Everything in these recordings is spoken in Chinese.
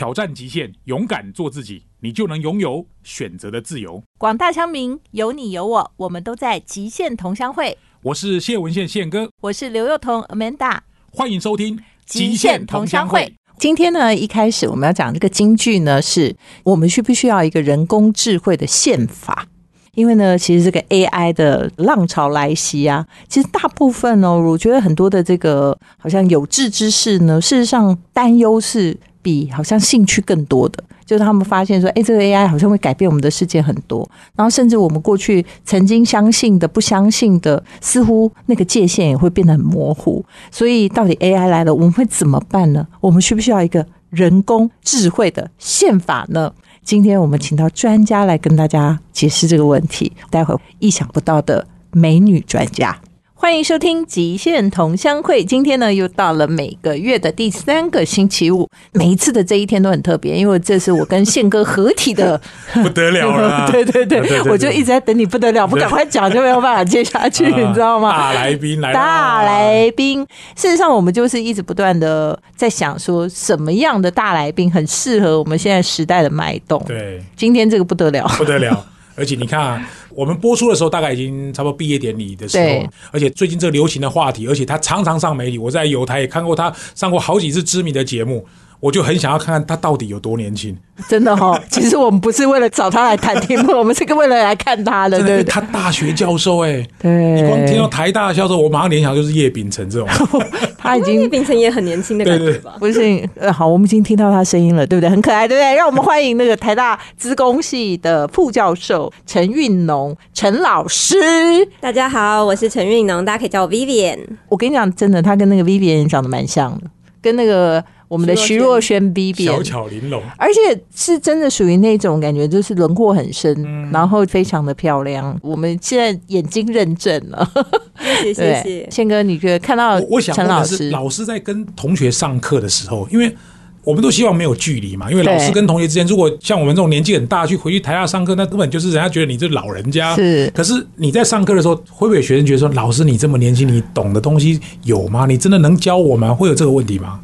挑战极限，勇敢做自己，你就能拥有选择的自由。广大乡民，有你有我，我们都在极限同乡会。我是谢文宪宪哥，我是刘幼彤 Amanda，欢迎收听《极限同乡会》。今天呢，一开始我们要讲这个京剧呢，是我们需不需要一个人工智慧的宪法？因为呢，其实这个 AI 的浪潮来袭啊，其实大部分哦，我觉得很多的这个好像有志之士呢，事实上担忧是比好像兴趣更多的，就是他们发现说，哎，这个 AI 好像会改变我们的世界很多，然后甚至我们过去曾经相信的、不相信的，似乎那个界限也会变得很模糊。所以，到底 AI 来了，我们会怎么办呢？我们需不需要一个人工智慧的宪法呢？今天我们请到专家来跟大家解释这个问题。待会意想不到的美女专家，欢迎收听《极限同乡会》。今天呢，又到了每个月的第三个星期五。每一次的这一天都很特别，因为这是我跟宪哥合体的 不得了 了。对对对，我就一直在等你不得了，不赶快讲就没有办法接下去，你知道吗？大来宾来，大来宾。事实上，我们就是一直不断的在想，说什么样的大来宾很适合我们现在时代的脉动。对，今天这个不得了，不得了。而且你看啊，我们播出的时候大概已经差不多毕业典礼的时候，而且最近这个流行的话题，而且他常常上媒体，我在有台也看过他上过好几次知名的节目。我就很想要看看他到底有多年轻，真的哈。其实我们不是为了找他来谈题目，我们是为了来看他的。对，他大学教授哎，对。你光听到台大教授，我马上联想就是叶秉成这种。他已经叶秉成也很年轻的感觉吧？不是，呃，好，我们已经听到他声音了，对不对？很可爱，对不对？让我们欢迎那个台大资工系的副教授陈运农陈老师。大家好，我是陈运农，大家可以叫我 Vivian。我跟你讲，真的，他跟那个 Vivian 长得蛮像的，跟那个。我们的徐若瑄 B B 小巧玲珑，而且是真的属于那种感觉，就是轮廓很深，然后非常的漂亮。我们现在眼睛认证了，谢谢 谢谢。宪哥，你觉得看到我想陈老师，老师在跟同学上课的时候，因为我们都希望没有距离嘛，因为老师跟同学之间，如果像我们这种年纪很大去回去台下上课，那根本就是人家觉得你这老人家。是，可是你在上课的时候，会不会有学生觉得说，老师你这么年轻，你懂的东西有吗？你真的能教我吗？会有这个问题吗？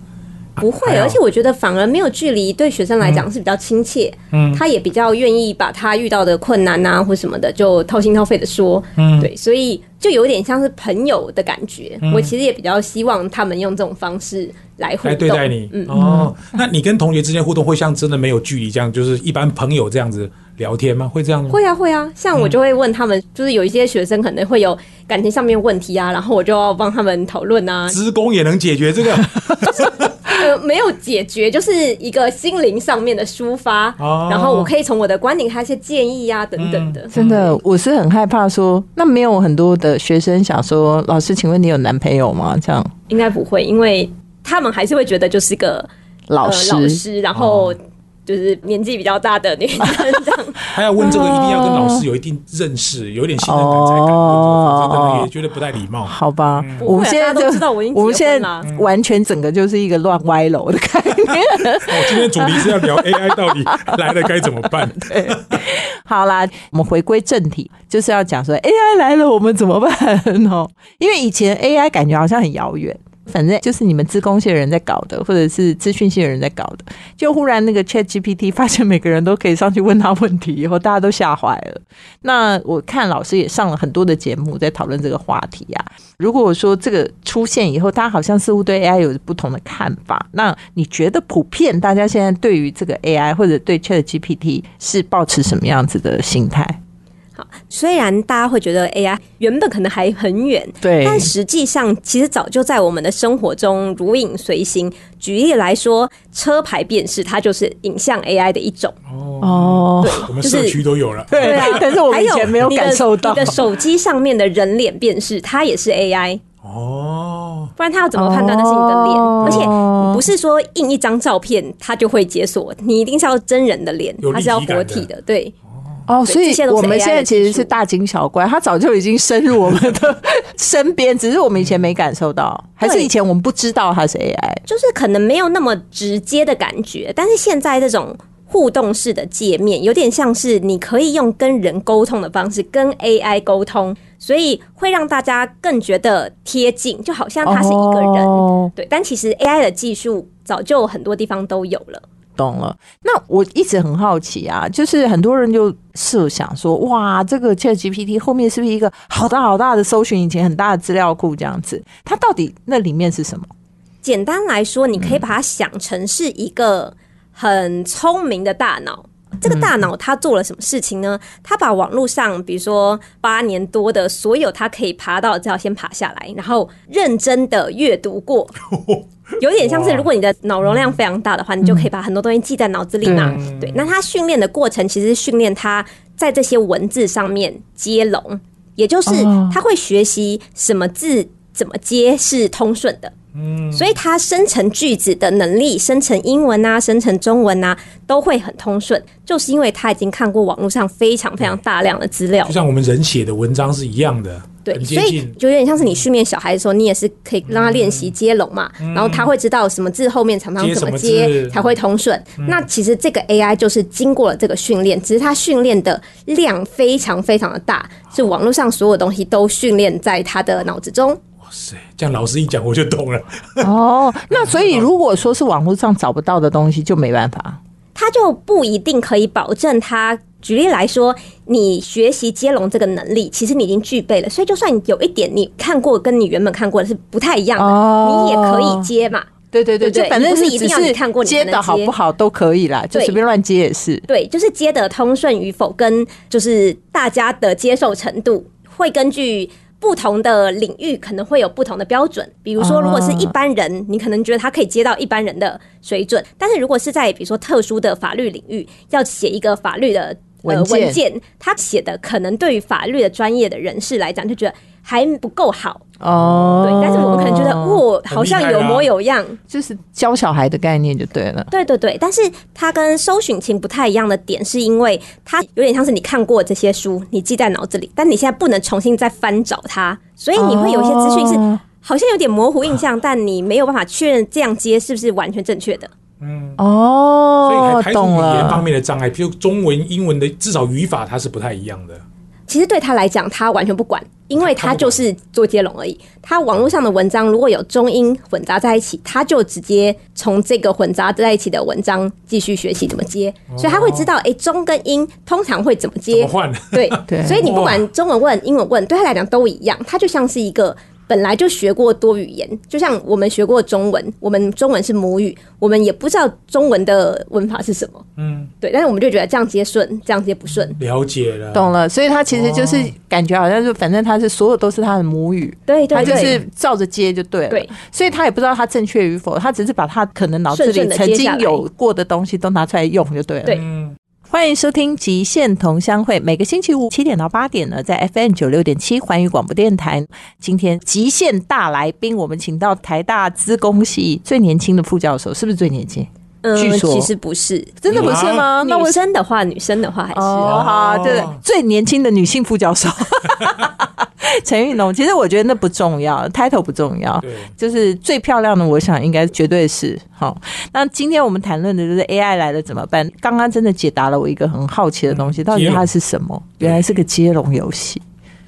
不会，而且我觉得反而没有距离，对学生来讲是比较亲切。嗯，他也比较愿意把他遇到的困难啊或什么的，就掏心掏肺的说。嗯，对，所以就有点像是朋友的感觉。我其实也比较希望他们用这种方式来来对待你。嗯哦，那你跟同学之间互动会像真的没有距离这样，就是一般朋友这样子聊天吗？会这样吗？会啊，会啊。像我就会问他们，就是有一些学生可能会有感情上面问题啊，然后我就要帮他们讨论啊。职工也能解决这个。呃，没有解决，就是一个心灵上面的抒发，然后我可以从我的观点，还有一些建议啊等等的。真的，我是很害怕说，那没有很多的学生想说，老师，请问你有男朋友吗？这样应该不会，因为他们还是会觉得就是个老师，老师，然后。就是年纪比较大的女生这样，还要问这个，一定要跟老师有一定认识，有一点信任感才敢问，可能也觉得不太礼貌。好吧，我们现在就知道，我已经我们现在完全整个就是一个乱歪楼的概念。哦，今天主题是要聊 AI 到底来了该怎么办？对，好啦，我们回归正题，就是要讲说 AI 来了我们怎么办 哦？因为以前 AI 感觉好像很遥远。反正就是你们资工系的人在搞的，或者是资讯系的人在搞的。就忽然那个 Chat GPT 发现每个人都可以上去问他问题，以后大家都吓坏了。那我看老师也上了很多的节目，在讨论这个话题呀。如果说这个出现以后，大家好像似乎对 AI 有不同的看法，那你觉得普遍大家现在对于这个 AI 或者对 Chat GPT 是保持什么样子的心态？好，虽然大家会觉得 AI 原本可能还很远，对，但实际上其实早就在我们的生活中如影随形。举例来说，车牌辨识它就是影像 AI 的一种。哦，对，我们社区都有了，对啊，但是我们以前没有感受到。你的手机上面的人脸辨识，它也是 AI 哦，不然它要怎么判断那是你的脸？而且不是说印一张照片它就会解锁，你一定是要真人的脸，它是要活体的，对。哦，所以我们现在其实是大惊小怪，它早就已经深入我们的 身边，只是我们以前没感受到，还是以前我们不知道它是 AI，就是可能没有那么直接的感觉。但是现在这种互动式的界面，有点像是你可以用跟人沟通的方式跟 AI 沟通，所以会让大家更觉得贴近，就好像他是一个人。对，但其实 AI 的技术早就很多地方都有了。懂了。那我一直很好奇啊，就是很多人就设想说，哇，这个 Chat GPT 后面是不是一个好大好大的搜寻引擎，很大的资料库这样子？它到底那里面是什么？简单来说，你可以把它想成是一个很聪明的大脑。这个大脑它做了什么事情呢？它把网络上，比如说八年多的所有它可以爬到的资料先爬下来，然后认真的阅读过，有点像是如果你的脑容量非常大的话，你就可以把很多东西记在脑子里嘛。对，那他训练的过程其实是训练他在这些文字上面接龙，也就是他会学习什么字怎么接是通顺的。所以它生成句子的能力，生成英文啊，生成中文啊，都会很通顺，就是因为他已经看过网络上非常非常大量的资料，就像我们人写的文章是一样的。对，所以就有点像是你训练小孩的时候，你也是可以让他练习接龙嘛，然后他会知道什么字后面常常怎么接才会通顺。那其实这个 AI 就是经过了这个训练，只是它训练的量非常非常的大，是网络上所有东西都训练在他的脑子中。是这样，老师一讲我就懂了。哦，那所以如果说是网络上找不到的东西，就没办法，他就不一定可以保证他。举例来说，你学习接龙这个能力，其实你已经具备了，所以就算有一点你看过跟你原本看过的是不太一样的，你也可以接嘛。对对对，就反正是一定要你看过，接的好不好都可以啦，就随便乱接也是。对，就是接的通顺与否，跟就是大家的接受程度会根据。不同的领域可能会有不同的标准，比如说，如果是一般人，你可能觉得他可以接到一般人的水准，但是如果是在比如说特殊的法律领域，要写一个法律的文件，他写的可能对于法律的专业的人士来讲，就觉得。还不够好。哦，对，但是我们可能觉得，哇，好像有模有样，就是教小孩的概念就对了。对对对，但是它跟搜寻情不太一样的点，是因为它有点像是你看过这些书，你记在脑子里，但你现在不能重新再翻找它，所以你会有一些资讯是好像有点模糊印象，但你没有办法确认这样接是不是完全正确的。嗯，哦，所以还排除语言方面的障碍，比如中文、英文的至少语法它是不太一样的。其实对他来讲，他完全不管，因为他就是做接龙而已。他网络上的文章如果有中英混杂在一起，他就直接从这个混杂在一起的文章继续学习怎么接，所以他会知道，哎，中跟英通常会怎么接。换？对 对，所以你不管中文问、英文问，对他来讲都一样，他就像是一个。本来就学过多语言，就像我们学过中文，我们中文是母语，我们也不知道中文的文法是什么。嗯，对，但是我们就觉得这样接顺，这样接不顺。了解了，懂了。所以他其实就是感觉好像是，反正他是所有都是他的母语，对，他就是照着接就对了。对，所以他也不知道他正确与否，他只是把他可能脑子里曾经有过的东西都拿出来用就对了。对。欢迎收听《极限同乡会》，每个星期五七点到八点呢，在 FM 九六点七环宇广播电台。今天极限大来宾，我们请到台大资工系最年轻的副教授，是不是最年轻？据说其实不是，真的不是吗？那女生的话，女生的话还是好，对，最年轻的女性副教授。陈玉龙，其实我觉得那不重要，title 不重要，就是最漂亮的，我想应该绝对是好。那今天我们谈论的就是 AI 来了怎么办？刚刚真的解答了我一个很好奇的东西，到底它是什么？原来是个接龙游戏。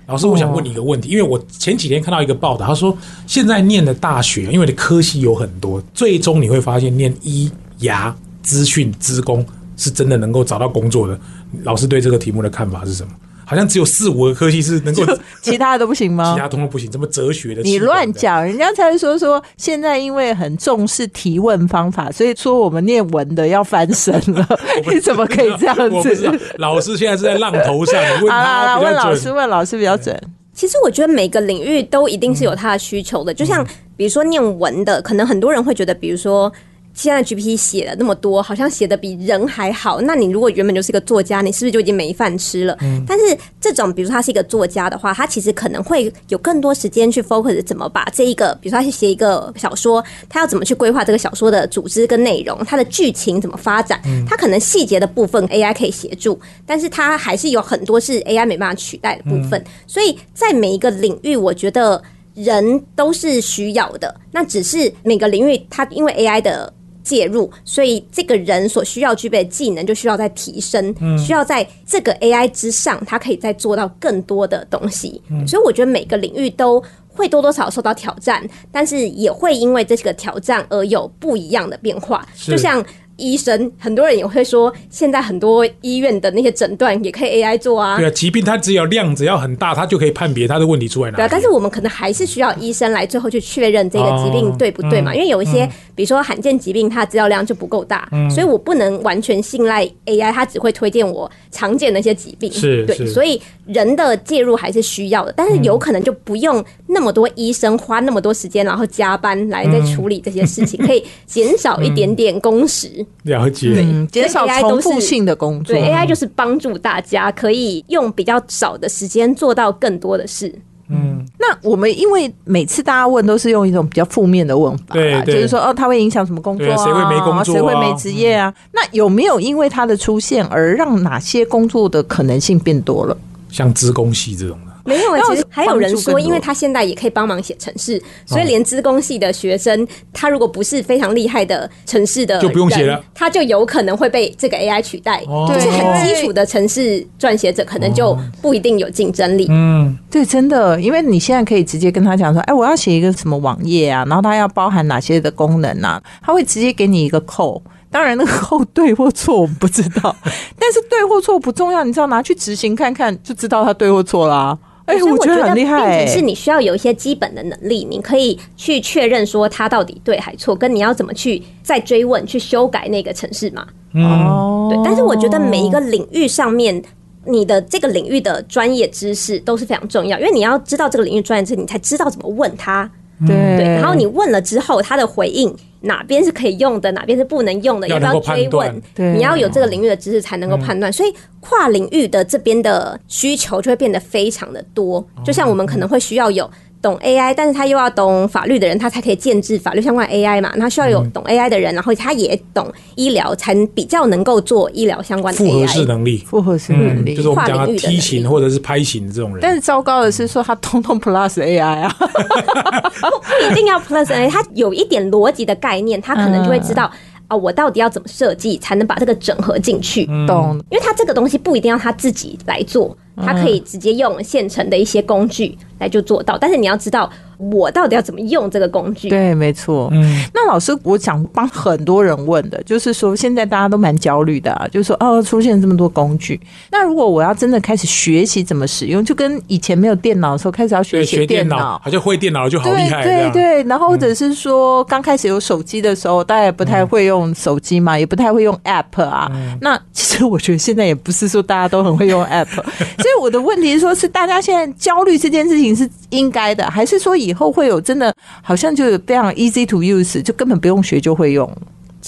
老师，我想问你一个问题，因为我前几天看到一个报道，他说现在念的大学，因为的科系有很多，最终你会发现念医牙、资讯、资工是真的能够找到工作的。老师对这个题目的看法是什么？好像只有四五个科技是能够，其他的都不行吗？其他通通不行，这么哲学的？你乱讲，人家才说说现在因为很重视提问方法，所以说我们念文的要翻身了。你怎么可以这样子？老师现在是在浪头上，问他问老师，问老师比较准。其实我觉得每个领域都一定是有它的需求的，就像比如说念文的，可能很多人会觉得，比如说。现在 GPT 写了那么多，好像写的比人还好。那你如果原本就是一个作家，你是不是就已经没饭吃了？嗯。但是这种，比如说他是一个作家的话，他其实可能会有更多时间去 focus 怎么把这一个，比如说他去写一个小说，他要怎么去规划这个小说的组织跟内容，他的剧情怎么发展？嗯。他可能细节的部分 AI 可以协助，但是他还是有很多是 AI 没办法取代的部分。所以在每一个领域，我觉得人都是需要的。那只是每个领域，它因为 AI 的。介入，所以这个人所需要具备的技能就需要再提升，需要在这个 AI 之上，他可以再做到更多的东西。所以我觉得每个领域都会多多少少受到挑战，但是也会因为这个挑战而有不一样的变化。就像医生，很多人也会说，现在很多医院的那些诊断也可以 AI 做啊。对啊，疾病它只要量只要很大，它就可以判别它的问题出来哪。对啊，但是我们可能还是需要医生来最后去确认这个疾病对不对嘛？因为有一些，比如说罕见疾病，它的资料量就不够大，所以我不能完全信赖 AI，它只会推荐我常见的一些疾病。是，对，所以人的介入还是需要的，但是有可能就不用那么多医生花那么多时间，然后加班来在处理这些事情，可以减少一点点工时。了解，减少重复性的工作。对，AI 就是帮助大家可以用比较少的时间做到更多的事。嗯，那我们因为每次大家问都是用一种比较负面的问法，对，就是说哦，它会影响什么工作啊？谁会没工作？谁会没职业啊？那有没有因为它的出现而让哪些工作的可能性变多了？像资工系这种。没有，其实还有人说，因为他现在也可以帮忙写程式，所以连资工系的学生，他如果不是非常厉害的城市的，就不用写了，他就有可能会被这个 AI 取代。就是很基础的城市撰写者，可能就不一定有竞争力。嗯，对，真的，因为你现在可以直接跟他讲说，哎，我要写一个什么网页啊，然后它要包含哪些的功能啊，他会直接给你一个扣。当然，那个后对或错我们不知道，但是对或错不重要，你只要拿去执行看看，就知道它对或错啦。哎，我觉得很厉害。是你需要有一些基本的能力，你可以去确认说它到底对还错，跟你要怎么去再追问、去修改那个城市嘛。哦，对。但是我觉得每一个领域上面，你的这个领域的专业知识都是非常重要，因为你要知道这个领域专业知识，你才知道怎么问他。对。然后你问了之后，他的回应。哪边是可以用的，哪边是不能用的，要不要追问？你要有这个领域的知识才能够判断。所以跨领域的这边的需求就会变得非常的多。就像我们可能会需要有。懂 AI，但是他又要懂法律的人，他才可以建制法律相关 AI 嘛？他需要有懂 AI 的人，然后他也懂医疗，才比较能够做医疗相关的复合式能力。复合式能力就是我们讲的梯形或者是拍形这种人。但是糟糕的是说他通通 Plus AI 啊，不一定要 Plus AI，他有一点逻辑的概念，他可能就会知道啊，我到底要怎么设计才能把这个整合进去？懂？因为他这个东西不一定要他自己来做。它可以直接用现成的一些工具来就做到，但是你要知道我到底要怎么用这个工具。对，没错。嗯，那老师，我想帮很多人问的，就是说现在大家都蛮焦虑的，啊，就是说哦，出现这么多工具，那如果我要真的开始学习怎么使用，就跟以前没有电脑的时候开始要学学电脑，好像会电脑就好厉害。对对，然后或者是说刚开始有手机的时候，大家也不太会用手机嘛，也不太会用 App 啊。那其实我觉得现在也不是说大家都很会用 App，所以我的问题是说，是大家现在焦虑这件事情是应该的，还是说以后会有真的好像就非常 easy to use，就根本不用学就会用？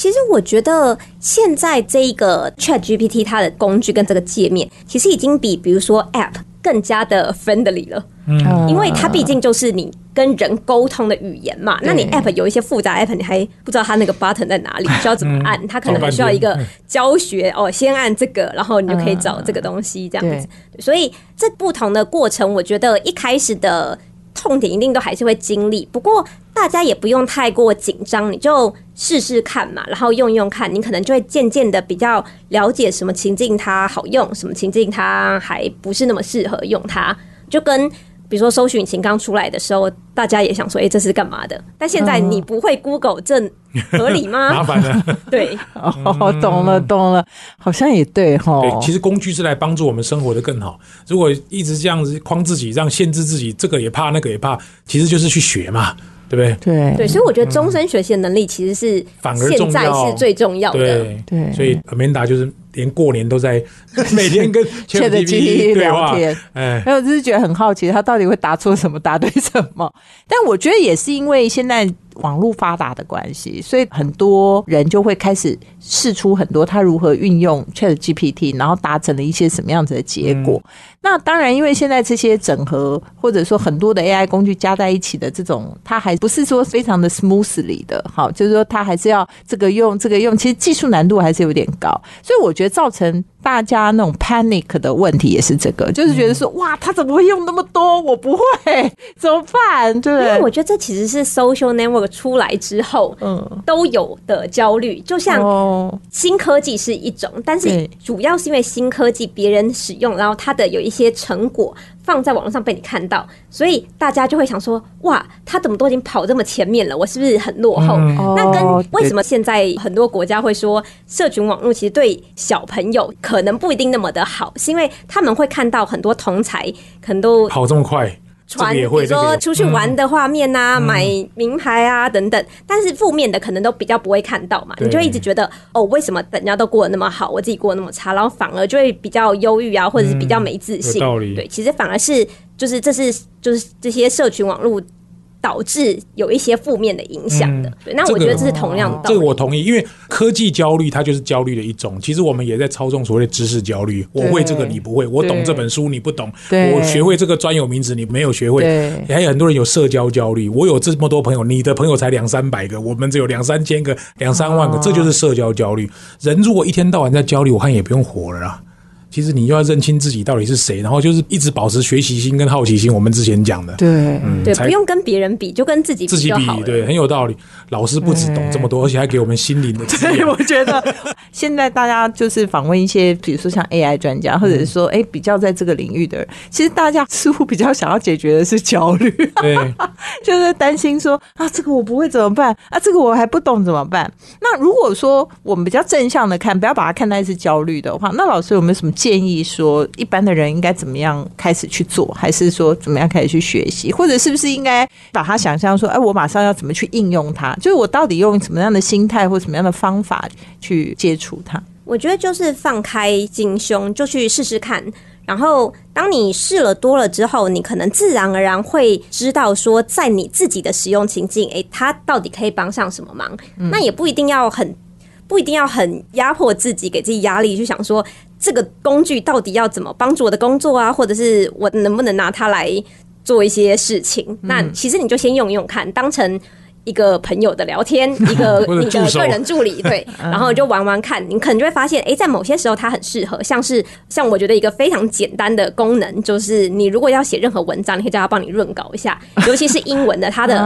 其实我觉得现在这一个 Chat GPT 它的工具跟这个界面，其实已经比比如说 App 更加的 friendly 了。嗯，因为它毕竟就是你跟人沟通的语言嘛。那你 App 有一些复杂 App，你还不知道它那个 button 在哪里，需要怎么按，它可能还需要一个教学哦。先按这个，然后你就可以找这个东西这样子。所以这不同的过程，我觉得一开始的。痛点一定都还是会经历，不过大家也不用太过紧张，你就试试看嘛，然后用用看，你可能就会渐渐的比较了解什么情境它好用，什么情境它还不是那么适合用它，就跟。比如说，搜寻引擎刚出来的时候，大家也想说：“哎，这是干嘛的？”但现在你不会 Google，这合理吗？麻烦了。对，哦，懂了，懂了，好像也对哈。对，其实工具是来帮助我们生活的更好。如果一直这样子框自己，让限制自己，这个也怕，那个也怕，其实就是去学嘛。对不对？对对，所以我觉得终身学习的能力其实是反而现在是最重要的。对对，所以 Amanda 就是连过年都在 每天跟 ChatGPT 聊天。哎，还有就是觉得很好奇，他到底会答错什么，答对什么？但我觉得也是因为现在。网络发达的关系，所以很多人就会开始试出很多他如何运用 Chat GPT，然后达成了一些什么样子的结果。那当然，因为现在这些整合或者说很多的 AI 工具加在一起的这种，它还不是说非常的 smoothly 的，好，就是说它还是要这个用这个用，其实技术难度还是有点高。所以我觉得造成大家那种 panic 的问题也是这个，就是觉得说哇，他怎么会用那么多？我不会 怎么办？对，因为我觉得这其实是 social network。出来之后，嗯，都有的焦虑，就像新科技是一种，但是主要是因为新科技别人使用，然后它的有一些成果放在网络上被你看到，所以大家就会想说：哇，他怎么都已经跑这么前面了？我是不是很落后？那跟为什么现在很多国家会说社群网络其实对小朋友可能不一定那么的好，是因为他们会看到很多同才可能都跑这么快。传，比如说出去玩的画面啊，买名牌啊等等，但是负面的可能都比较不会看到嘛，你就一直觉得哦，为什么人家都过得那么好，我自己过得那么差，然后反而就会比较忧郁啊，或者是比较没自信。对，其实反而是就是这是就是这些社群网络。导致有一些负面的影响的，对，那我觉得这是同样的。这个我同意，因为科技焦虑它就是焦虑的一种。其实我们也在操纵所谓的知识焦虑。我会这个你不会，我懂这本书你不懂，我学会这个专有名词你没有学会。还有很多人有社交焦虑，我有这么多朋友，你的朋友才两三百个，我们只有两三千个、两三万个，这就是社交焦虑。人如果一天到晚在焦虑，我看也不用活了啦。其实你就要认清自己到底是谁，然后就是一直保持学习心跟好奇心。我们之前讲的，对，嗯，对，不用跟别人比，就跟自己自己比，对，很有道理。老师不止懂这么多，而且还给我们心灵的。所以我觉得 现在大家就是访问一些，比如说像 AI 专家，或者是说哎比较在这个领域的人，其实大家似乎比较想要解决的是焦虑，对，就是担心说啊这个我不会怎么办啊这个我还不懂怎么办。那如果说我们比较正向的看，不要把它看待是焦虑的话，那老师有没有什么？建议说，一般的人应该怎么样开始去做，还是说怎么样开始去学习，或者是不是应该把它想象说，哎，我马上要怎么去应用它？就是我到底用什么样的心态或什么样的方法去接触它？我觉得就是放开心胸，就去试试看。然后当你试了多了之后，你可能自然而然会知道说，在你自己的使用情境，诶，它到底可以帮上什么忙？那也不一定要很。不一定要很压迫自己，给自己压力，去想说这个工具到底要怎么帮助我的工作啊，或者是我能不能拿它来做一些事情？那其实你就先用用看，当成。一个朋友的聊天，一个你的个人助理，对，然后就玩玩看，你可能就会发现，哎，在某些时候它很适合，像是像我觉得一个非常简单的功能，就是你如果要写任何文章，你可以叫他帮你润稿一下，尤其是英文的，他的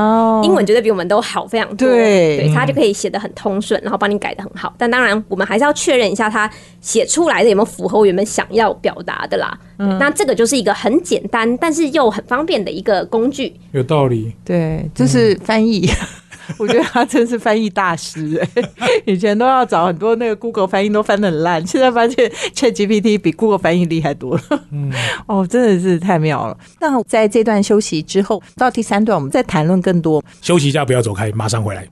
英文绝对比我们都好非常多，对，他就可以写的很通顺，然后帮你改的很好。但当然，我们还是要确认一下他写出来的有没有符合我原本想要表达的啦。那这个就是一个很简单，但是又很方便的一个工具。有道理，对，就是翻译。我觉得他真是翻译大师哎！以前都要找很多那个 Google 翻译都翻的很烂，现在发现 Chat GPT 比 Google 翻译厉害多了。嗯，哦，真的是太妙了。那在这段休息之后，到第三段我们再谈论更多。休息一下，不要走开，马上回来。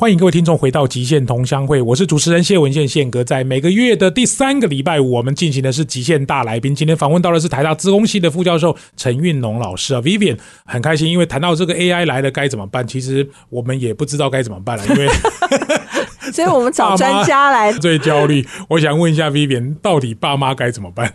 欢迎各位听众回到《极限同乡会》，我是主持人谢文宪宪哥。在每个月的第三个礼拜五，我们进行的是极限大来宾。今天访问到的是台大资工系的副教授陈运龙老师啊，Vivian 很开心，因为谈到这个 AI 来了该怎么办，其实我们也不知道该怎么办了，因为 所以我们找专家来 最焦虑。我想问一下 Vivian，到底爸妈该怎么办？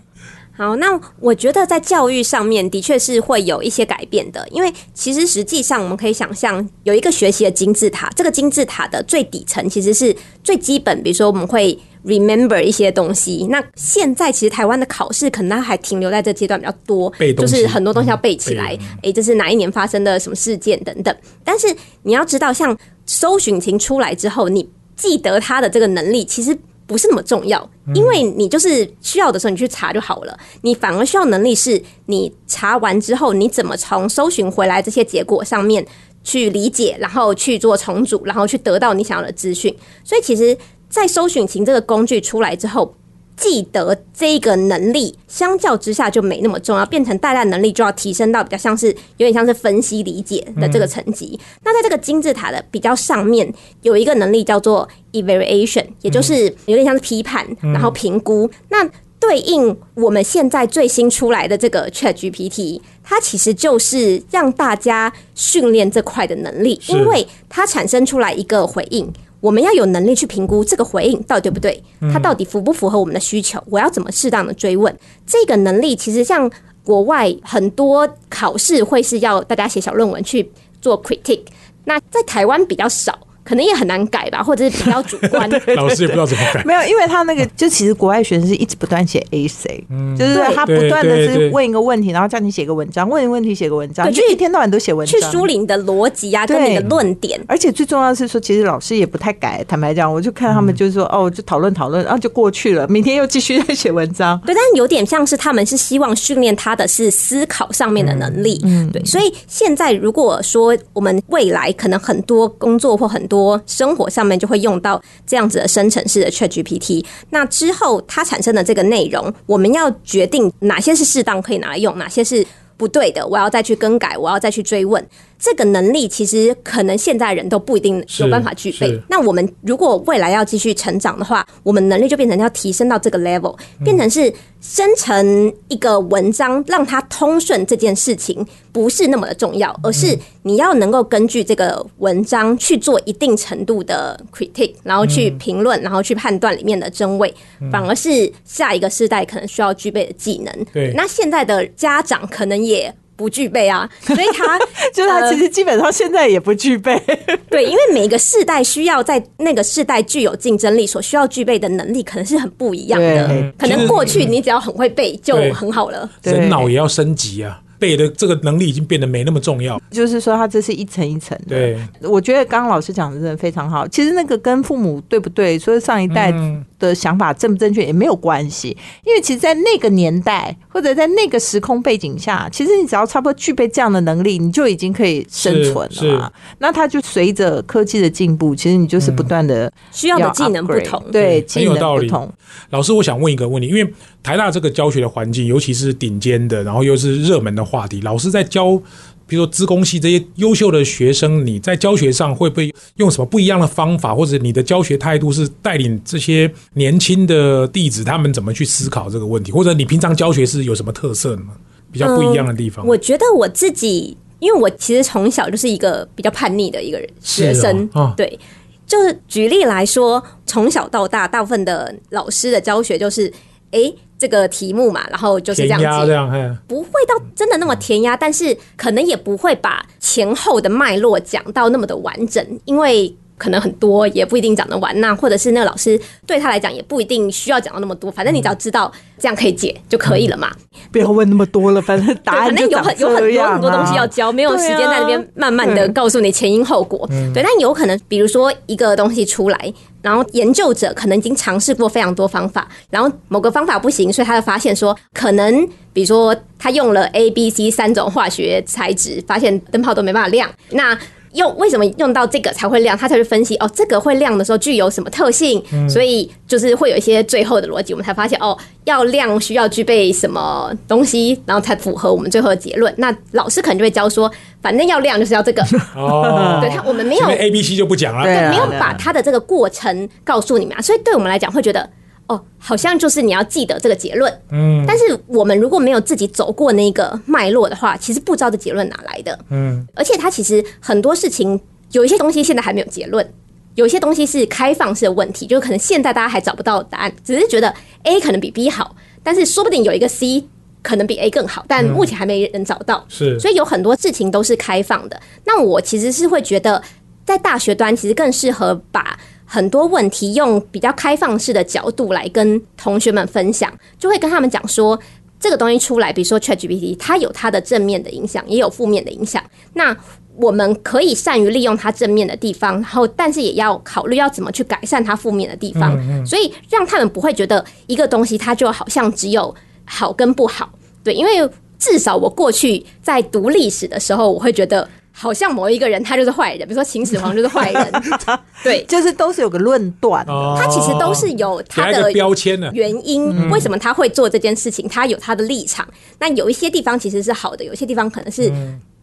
好，那我觉得在教育上面的确是会有一些改变的，因为其实实际上我们可以想象有一个学习的金字塔，这个金字塔的最底层其实是最基本，比如说我们会 remember 一些东西。那现在其实台湾的考试可能还停留在这阶段比较多，就是很多东西要背起来，诶，这是哪一年发生的什么事件等等。但是你要知道，像搜寻情出来之后，你记得它的这个能力，其实。不是那么重要，因为你就是需要的时候你去查就好了。你反而需要能力是，你查完之后你怎么从搜寻回来这些结果上面去理解，然后去做重组，然后去得到你想要的资讯。所以，其实，在搜寻型这个工具出来之后。记得这个能力，相较之下就没那么重要，变成大家能力就要提升到比较像是有点像是分析理解的这个层级。那在这个金字塔的比较上面，有一个能力叫做 evaluation，也就是有点像是批判，然后评估。那对应我们现在最新出来的这个 Chat GPT，它其实就是让大家训练这块的能力，因为它产生出来一个回应。我们要有能力去评估这个回应到底对不对，它到底符不符合我们的需求？我要怎么适当的追问？这个能力其实像国外很多考试会是要大家写小论文去做 critique，那在台湾比较少。可能也很难改吧，或者是比较主观。老师也不知道怎么改。没有，因为他那个就其实国外学生是一直不断写 A C，嗯就是他不断的是问一个问题，然后叫你写个文章，问一个问题写个文章，对就一天到晚都写文章去。梳理你的逻辑啊，跟对你的论点。而且最重要的是说，其实老师也不太改。坦白讲，我就看他们就是说，哦，就讨论讨论，然后就过去了，明天又继续在写文章。对，但有点像是他们是希望训练他的是思考上面的能力。嗯，对，所以现在如果说我们未来可能很多工作或很多多生活上面就会用到这样子的生成式的 Chat GPT，那之后它产生的这个内容，我们要决定哪些是适当可以拿来用，哪些是。不对的，我要再去更改，我要再去追问。这个能力其实可能现在人都不一定有办法具备。那我们如果未来要继续成长的话，我们能力就变成要提升到这个 level，变成是生成一个文章让它通顺这件事情不是那么的重要，而是你要能够根据这个文章去做一定程度的 critique，然后去评论，然后去判断里面的真伪，反而是下一个世代可能需要具备的技能。对那现在的家长可能也。不具备啊，所以他就是他其实基本上现在也不具备。对，因为每个世代需要在那个世代具有竞争力，所需要具备的能力可能是很不一样的。可能过去你只要很会背就很好了。人脑也要升级啊，背的这个能力已经变得没那么重要。就是说，他这是一层一层的。对，我觉得刚刚老师讲的真的非常好。其实那个跟父母对不对，说上一代嗯的想法正不正确也没有关系，因为其实，在那个年代或者在那个时空背景下，其实你只要差不多具备这样的能力，你就已经可以生存了嘛。那它就随着科技的进步，其实你就是不断的需要的技能不同。对，很技有道理能不同。老师，我想问一个问题，因为台大这个教学的环境，尤其是顶尖的，然后又是热门的话题，老师在教，比如说资工系这些优秀的学生，你在教学上会不会用什么不一样的方法，或者你的教学态度是带领这些年轻的弟子他们怎么去思考这个问题，或者你平常教学是有什么特色吗？比较不一样的地方？我觉得我自己，因为我其实从小就是一个比较叛逆的一个人学生，哦对。就是举例来说，从小到大，大部分的老师的教学就是，哎，这个题目嘛，然后就是这样子。这样，不会到真的那么填鸭，但是可能也不会把前后的脉络讲到那么的完整，因为可能很多也不一定讲得完。那或者是那个老师对他来讲也不一定需要讲到那么多，反正你只要知道这样可以解就可以了嘛。不要问那么多了，反正答 对，案反正有很有很多很多东西啊要教，没有时间在那边慢慢的告诉你前因后果。对，但有可能比如说一个东西出来，然后研究者可能已经尝试过非常多方法，然后某个方法不行，所以他就发现说，可能比如说他用了 A、B、C 三种化学材质，发现灯泡都没办法亮。那用为什么用到这个才会亮？他才去分析哦，这个会亮的时候具有什么特性，所以就是会有一些最后的逻辑，我们才发现哦，要亮需要具备什么东西，然后才符合我们最后的结论。那老师可能就会教说，反正要亮就是要这个，哦，对他我们没有 A、B、C 就不讲了，对啊没有把他的这个过程告诉你们啊，所以对我们来讲会觉得。哦，好像就是你要记得这个结论，嗯但是我们如果没有自己走过那个脉络的话，其实不知道这结论哪来的。嗯，而且它其实很多事情，有一些东西现在还没有结论，有一些东西是开放式的问题，就是可能现在大家还找不到答案，只是觉得 A 可能比 B 好，但是说不定有一个 C 可能比 A 更好，但目前还没人找到。是所以有很多事情都是开放的。那我其实是会觉得，在大学端其实更适合把很多问题用比较开放式的角度来跟同学们分享，就会跟他们讲说。这个东西出来，比如说 ChatGPT，它有它的正面的影响，也有负面的影响。那我们可以善于利用它正面的地方，然后但是也要考虑要怎么去改善它负面的地方，所以让他们不会觉得一个东西它就好像只有好跟不好。对，因为至少我过去在读历史的时候，我会觉得好像某一个人他就是坏人，比如说秦始皇就是坏人，对。就是都是有个论断。哦他其实都是有给他一个他的标签的，原因，为什么他会做这件事情？他有他的立场。那有一些地方其实是好的，有一些地方可能是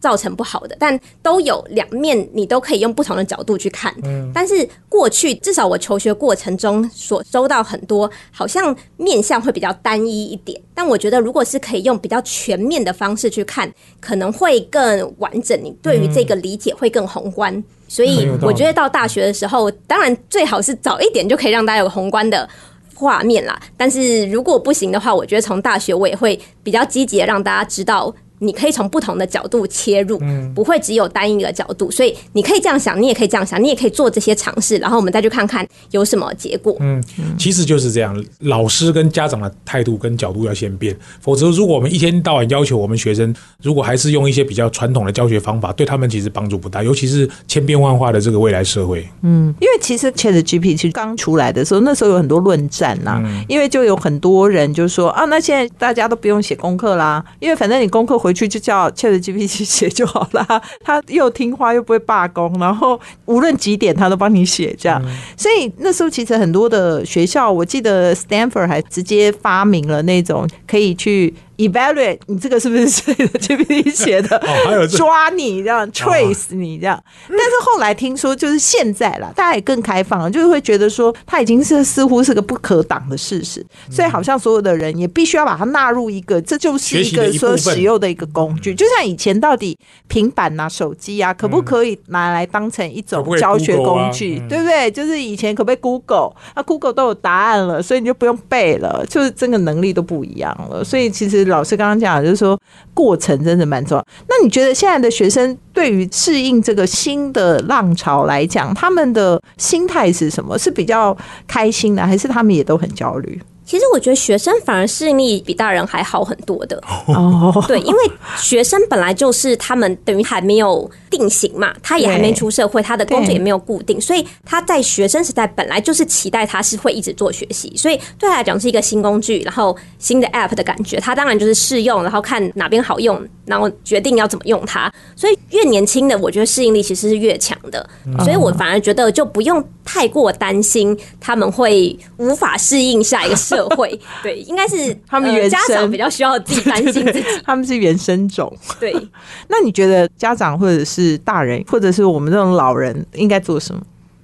造成不好的，但都有两面，你都可以用不同的角度去看。嗯但是过去至少我求学过程中所收到很多，好像面向会比较单一一点。但我觉得，如果是可以用比较全面的方式去看，可能会更完整，你对于这个理解会更宏观。所以我觉得到大学的时候，当然最好是早一点就可以让大家有宏观的画面啦。但是如果不行的话，我觉得从大学我也会比较积极的让大家知道你可以从不同的角度切入，嗯不会只有单一个角度，所以你可以这样想，你也可以这样想，你也可以做这些尝试，然后我们再去看看有什么结果。嗯，其实就是这样，老师跟家长的态度跟角度要先变，否则如果我们一天到晚要求我们学生，如果还是用一些比较传统的教学方法，对他们其实帮助不大，尤其是千变万化的这个未来社会。嗯，因为其实 Chat GPT 其实刚出来的时候，那时候有很多论战呐，因为就有很多人就说啊，那现在大家都不用写功课啦，因为反正你功课回去就叫 Chat GPT 写就好啦，他又听话又不会罢工，然后无论几点他都帮你写这样。所以那时候其实很多的学校，我记得 Stanford 还直接发明了那种可以去。Evaluate 你这个是不是谁的 GPT 写的？哦，还有抓你这样，trace 你这样。但是后来听说，就是现在了，大家也更开放了，就是会觉得说，它已经是似乎是个不可挡的事实，所以好像所有的人也必须要把它纳入一个，这就是一个说使用的一个工具。就像以前到底平板啊、手机啊，可不可以拿来当成一种教学工具，对不对？就是以前可不可以 Google？啊 Google 都有答案了，所以你就不用背了，就是这个能力都不一样了。所以其实。老师刚刚讲，就是说过程真的蛮重要。那你觉得现在的学生对于适应这个新的浪潮来讲，他们的心态是什么？是比较开心的，还是他们也都很焦虑？其实我觉得学生反而适应力比大人还好很多的哦，对，因为学生本来就是他们等于还没有定型嘛，他也还没出社会，他的工作也没有固定，所以他在学生时代本来就是期待他是会一直做学习，所以对他来讲是一个新工具，然后新的 app 的感觉，他当然就是试用，然后看哪边好用，然后决定要怎么用它。所以越年轻的，我觉得适应力其实是越强的，所以我反而觉得就不用太过担心他们会无法适应下一个。社会对，应该是 他们原家长比较需要自己担心自己，他们是原生种。对，那你觉得家长或者是大人，或者是我们这种老人应该做什么？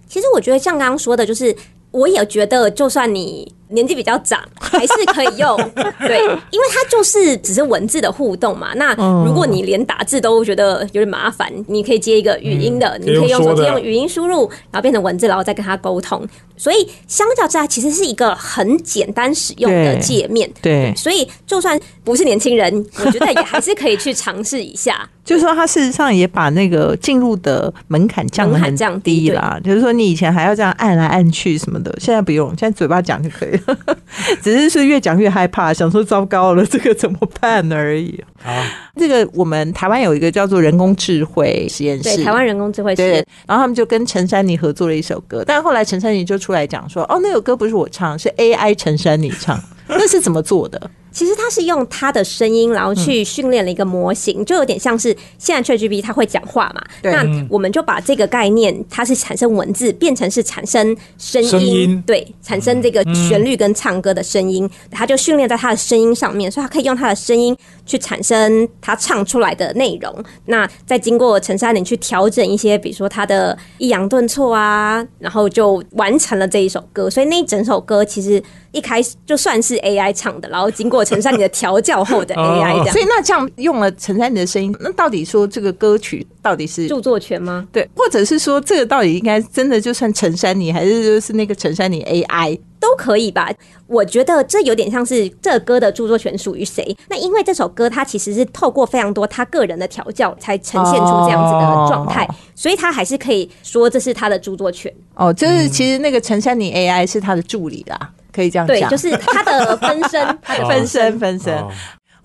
其实我觉得像刚刚说的，就是我也觉得，就算你。年纪比较长 还是可以用，对，因为它就是只是文字的互动嘛。那如果你连打字都觉得有点麻烦，你可以接一个语音的，你可以用手机用语音输入，然后变成文字，然后再跟他沟通。所以相较之下，其实是一个很简单使用的界面。对，所以就算不是年轻人，我觉得也还是可以去尝试一下。就是说，它事实上也把那个进入的门槛降很降低啦。就是说，你以前还要这样按来按去什么的，现在不用，现在嘴巴讲就可以。只是是越讲越害怕，想说糟糕了，这个怎么办而已。啊，这个我们台湾有一个叫做人工智慧实验室，对，台湾人工智慧实验。然后他们就跟陈珊妮合作了一首歌，但后来陈珊妮就出来讲说，哦，那首歌不是我唱，是 AI 陈珊妮唱，那是怎么做的？其实他是用他的声音，然后去训练了一个模型，就有点像是现在 ChatGPT 它会讲话嘛。那我们就把这个概念，它是产生文字，变成是产生声音，对，产生这个旋律跟唱歌的声音，它就训练在他的声音上面，所以它可以用他的声音去产生他唱出来的内容。那再经过陈珊妮去调整一些，比如说他的抑扬顿挫啊，然后就完成了这一首歌。所以那一整首歌其实。一开始就算是 AI 唱的，然后经过陈珊妮的调教后的 AI 这样，所以那这样用了陈珊妮的声音，那到底说这个歌曲到底是著作权吗？对，或者是说这个到底应该真的就算陈珊妮，还是就是那个陈珊妮 AI？都可以吧？我觉得这有点像是这歌的著作权属于谁？那因为这首歌它其实是透过非常多他个人的调教才呈现出这样子的状态，所以他还是可以说这是他的著作权。哦，就是其实那个陈珊妮 AI 是他的助理啦，可以这样讲，对，就是他的分身，他的分身分身。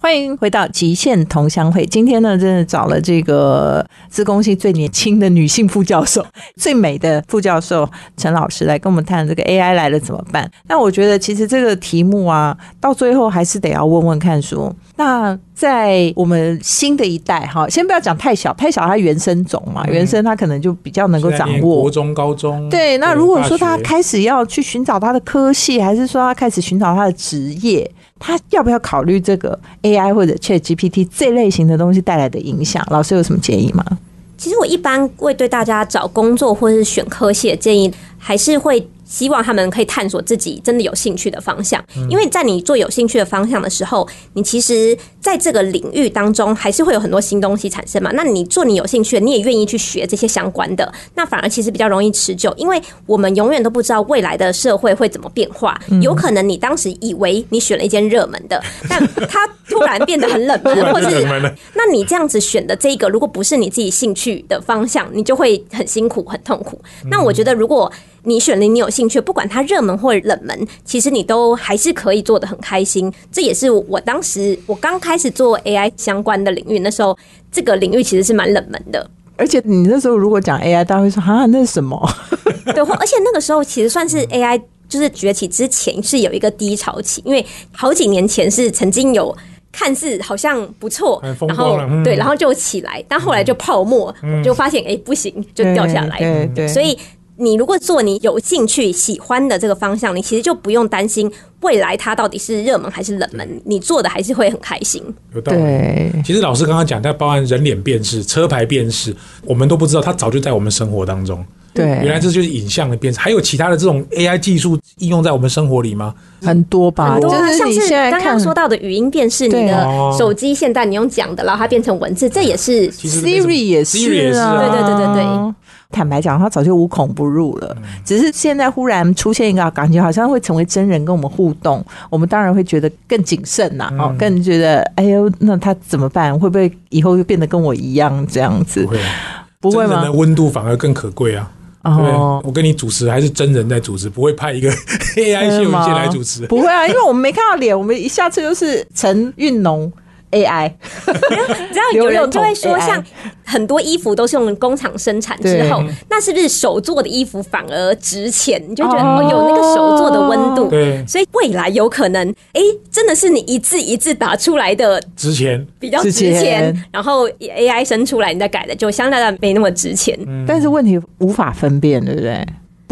欢迎回到极限同乡会。今天呢，真的找了这个自贡系最年轻的女性副教授、最美的副教授陈老师来跟我们谈这个 AI 来了怎么办？那我觉得其实这个题目啊，到最后还是得要问问看，说那在我们新的一代哈，先不要讲太小，太小它原生种嘛，原生它可能就比较能够掌握。国中、高中对。那如果说他开始要去寻找他的科系，还是说他开始寻找他的职业？他要不要考虑这个 AI 或者 Chat GPT 这类型的东西带来的影响？老师有什么建议吗？其实我一般会对大家找工作或者是选科系的建议，还是会。希望他们可以探索自己真的有兴趣的方向，因为在你做有兴趣的方向的时候，你其实在这个领域当中还是会有很多新东西产生嘛。那你做你有兴趣的，你也愿意去学这些相关的，那反而其实比较容易持久，因为我们永远都不知道未来的社会会怎么变化。有可能你当时以为你选了一间热门的，但它突然变得很冷门，或是那你这样子选的这个，如果不是你自己兴趣的方向，你就会很辛苦、很痛苦。那我觉得，如果你选了你有兴趣，不管它热门或冷门，其实你都还是可以做的很开心。这也是我当时我刚开始做 AI 相关的领域，那时候这个领域其实是蛮冷门的。而且你那时候如果讲 AI，大家会说啊，那是什么？对，或而且那个时候其实算是 AI 就是崛起之前是有一个低潮期，因为好几年前是曾经有看似好像不错然后对，然后就起来，但后来就泡沫，就发现哎、不行，就掉下来。对对，所以你如果做你有兴趣、喜欢的这个方向，你其实就不用担心未来它到底是热门还是冷门，你做的还是会很开心。有道理。对其实老师刚刚讲，它包含人脸辨识、车牌辨识，我们都不知道，它早就在我们生活当中。对，原来这就是影像的辨识，还有其他的这种 AI 技术应用在我们生活里吗？很多吧，很多啊，就是你像是现在看刚刚说到的语音辨识，你的哦手机现在你用讲的，然后它变成文字，这也是 Siri 也是 Siri 也是啊，啊对对对对对。坦白讲，他早就无孔不入了，嗯只是现在忽然出现一个感觉，好像会成为真人跟我们互动，我们当然会觉得更谨慎呐，嗯哦，更觉得哎呦，那他怎么办？会不会以后又变得跟我一样这样子不？会，不会吗真人的？温度反而更可贵啊。哦，我跟你主持还是真人在主持，不会派一个 AI 谢文宪来主持。不会啊，因为我们没看到脸，我们一下次就是陈运农 AI，你知道有人就会说，像很多衣服都是用工厂生产之后，那是不是手做的衣服反而值钱？你就觉得哦哦，有那个手做的温度。对，所以未来有可能，哎、真的是你一字一字打出来的值钱比较值钱，然后 AI 生出来你再改的就相对的没那么值钱。但是问题无法分辨，对不对？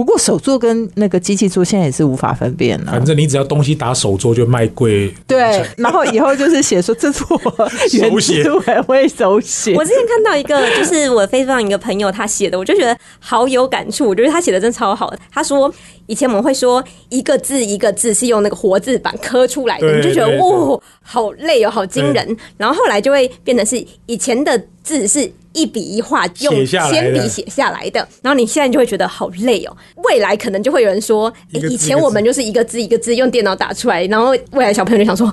不过手作跟那个机器做现在也是无法分辨了、反正你只要东西打手作就卖贵。对，然后以后就是写说这是我原 手写汁原味手写我。之前看到一个，就是我 Facebook 上一个朋友他写的，我就觉得好有感触。我觉得他写的真超好的。他说，以前我们会说一个字一个字是用那个活字板刻出来的，你就觉得对哇，好累哦，好惊人。然后后来就会变成是以前的字是一笔一画用写下来铅笔写下来的，然后你现在就会觉得好累哦。未来可能就会有人说，以前我们就是一个字一个字用电脑打出来，然后未来小朋友就想说，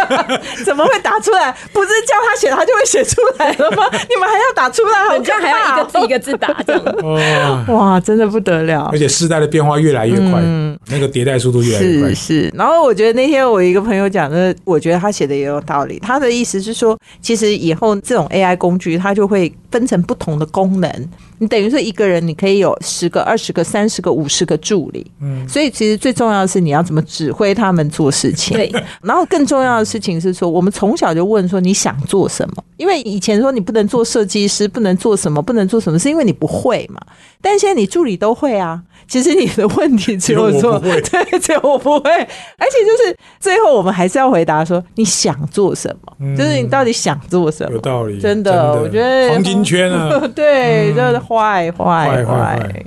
怎么会打出来？不是叫他写，他就会写出来了吗？你们还要打出来，好像还要一个字一个。字打这样。哦，哇，真的不得了而！且时代的变化越来越快，嗯那个迭代速度越来越快是。是，然后我觉得那天我一个朋友讲的，我觉得他写的也有道理。他的意思是说，其实以后这种 AI 工局，他就会分成不同的功能。你等于说一个人，你可以有十个、二十个、三十个、五十个助理。嗯，所以其实最重要的是你要怎么指挥他们做事情。对，然后更重要的事情是说，我们从小就问说你想做什么？因为以前说你不能做设计师，不能做什么，不能做什么，是因为你不会嘛。但现在你助理都会啊。其实你的问题只有说，对，只有我不会。而且就是最后我们还是要回答说你想做什么，就是你到底想做什么。有道理，真的，我觉得黄金圈啊，对，真的坏坏坏坏坏坏。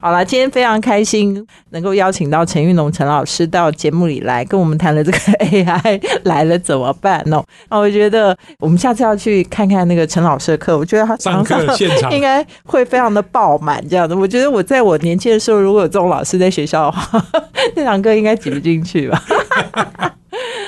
好了，今天非常开心能够邀请到陈玉龙陈老师到节目里来，跟我们谈了这个 AI 来了怎么办哦。那我觉得我们下次要去看看那个陈老师的课，我觉得他上课现场应该会非常的爆满这样的。我觉得我在我年轻的时候，如果有这种老师在学校的话，那堂课应该挤不进去吧。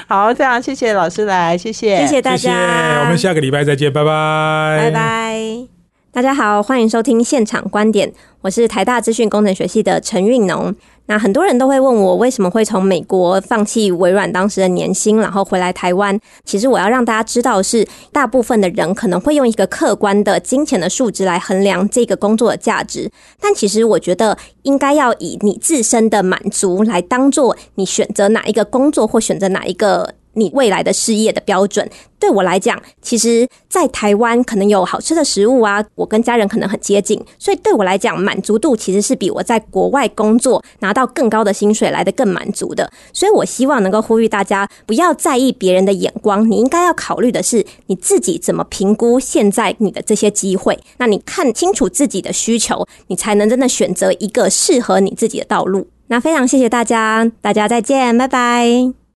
好，非常谢谢老师来，谢谢，谢谢大谢谢，家，我们下个礼拜再见，拜拜，拜拜。大家好，欢迎收听现场观点，我是台大资讯工程学系的陈运农。那很多人都会问我，为什么会从美国放弃微软当时的年薪，然后回来台湾？其实我要让大家知道的是，大部分的人可能会用一个客观的金钱的数值来衡量这个工作的价值，但其实我觉得应该要以你自身的满足来当做你选择哪一个工作或选择哪一个你未来的事业的标准。对我来讲，其实，在台湾可能有好吃的食物啊，我跟家人可能很接近，所以对我来讲，满足度其实是比我在国外工作拿到更高的薪水来的更满足的。所以我希望能够呼吁大家，不要在意别人的眼光，你应该要考虑的是你自己怎么评估现在你的这些机会。那你看清楚自己的需求，你才能真的选择一个适合你自己的道路。那非常谢谢大家，大家再见，拜拜。